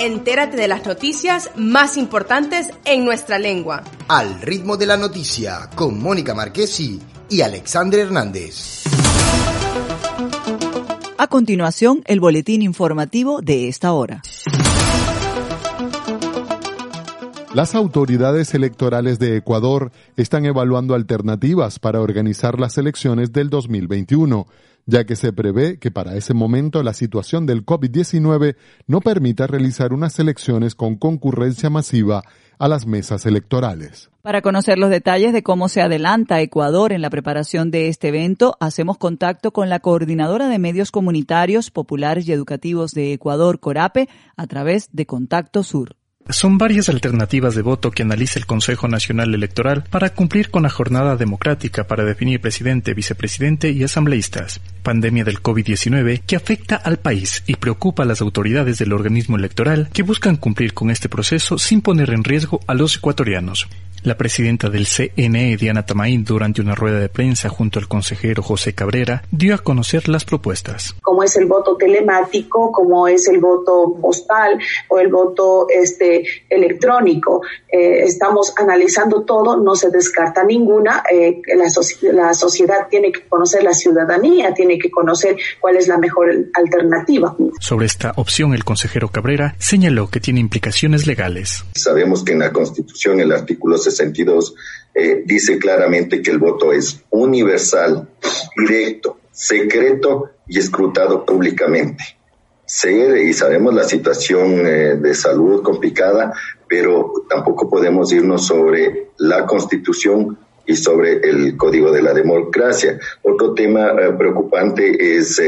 Entérate de las noticias más importantes en nuestra lengua. Al ritmo de la noticia con Mónica Marquesi y Alexandre Hernández. A continuación, el boletín informativo de esta hora. Las autoridades electorales de Ecuador están evaluando alternativas para organizar las elecciones del 2021 ya que se prevé que para ese momento la situación del COVID-19 no permita realizar unas elecciones con concurrencia masiva a las mesas electorales. Para conocer los detalles de cómo se adelanta Ecuador en la preparación de este evento, hacemos contacto con la coordinadora de medios comunitarios, populares y educativos de Ecuador, Corape, a través de Contacto Sur. Son varias alternativas de voto que analiza el Consejo Nacional Electoral para cumplir con la jornada democrática para definir presidente, vicepresidente y asambleístas. Pandemia del COVID-19 que afecta al país y preocupa a las autoridades del organismo electoral que buscan cumplir con este proceso sin poner en riesgo a los ecuatorianos. La presidenta del CNE, Diana Tamaín, durante una rueda de prensa junto al consejero José Cabrera, dio a conocer las propuestas. Como es el voto telemático, como es el voto postal o el voto este, electrónico. Eh, estamos analizando todo, no se descarta ninguna. Eh, la, la sociedad tiene que conocer, la ciudadanía tiene que conocer cuál es la mejor alternativa. Sobre esta opción, el consejero Cabrera señaló que tiene implicaciones legales. Sabemos que en la Constitución el artículo 62 eh, dice claramente que el voto es universal, directo, secreto y escrutado públicamente. Sé y sabemos la situación eh, de salud complicada, pero tampoco podemos irnos sobre la Constitución y sobre el Código de la Democracia. Otro tema eh, preocupante es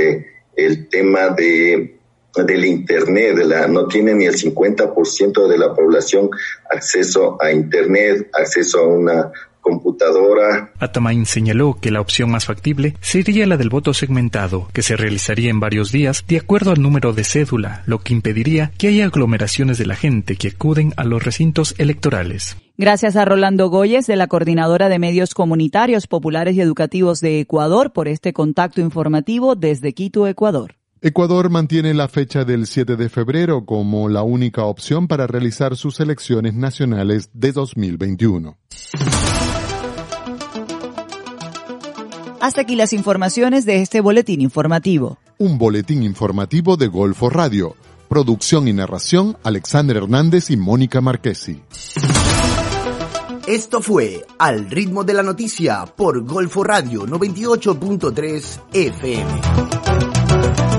el tema de del Internet, de la, no tiene ni el 50% de la población acceso a Internet, acceso a una computadora. Atamain señaló que la opción más factible sería la del voto segmentado, que se realizaría en varios días de acuerdo al número de cédula, lo que impediría que haya aglomeraciones de la gente que acuden a los recintos electorales. Gracias a Rolando Goyes de la Coordinadora de Medios Comunitarios Populares y Educativos de Ecuador por este contacto informativo desde Quito, Ecuador. Ecuador mantiene la fecha del 7 de febrero como la única opción para realizar sus elecciones nacionales de 2021. Hasta aquí las informaciones de este boletín informativo. Un boletín informativo de Golfo Radio. Producción y narración Alexander Hernández y Mónica Marquesi. Esto fue Al ritmo de la noticia por Golfo Radio 98.3 FM.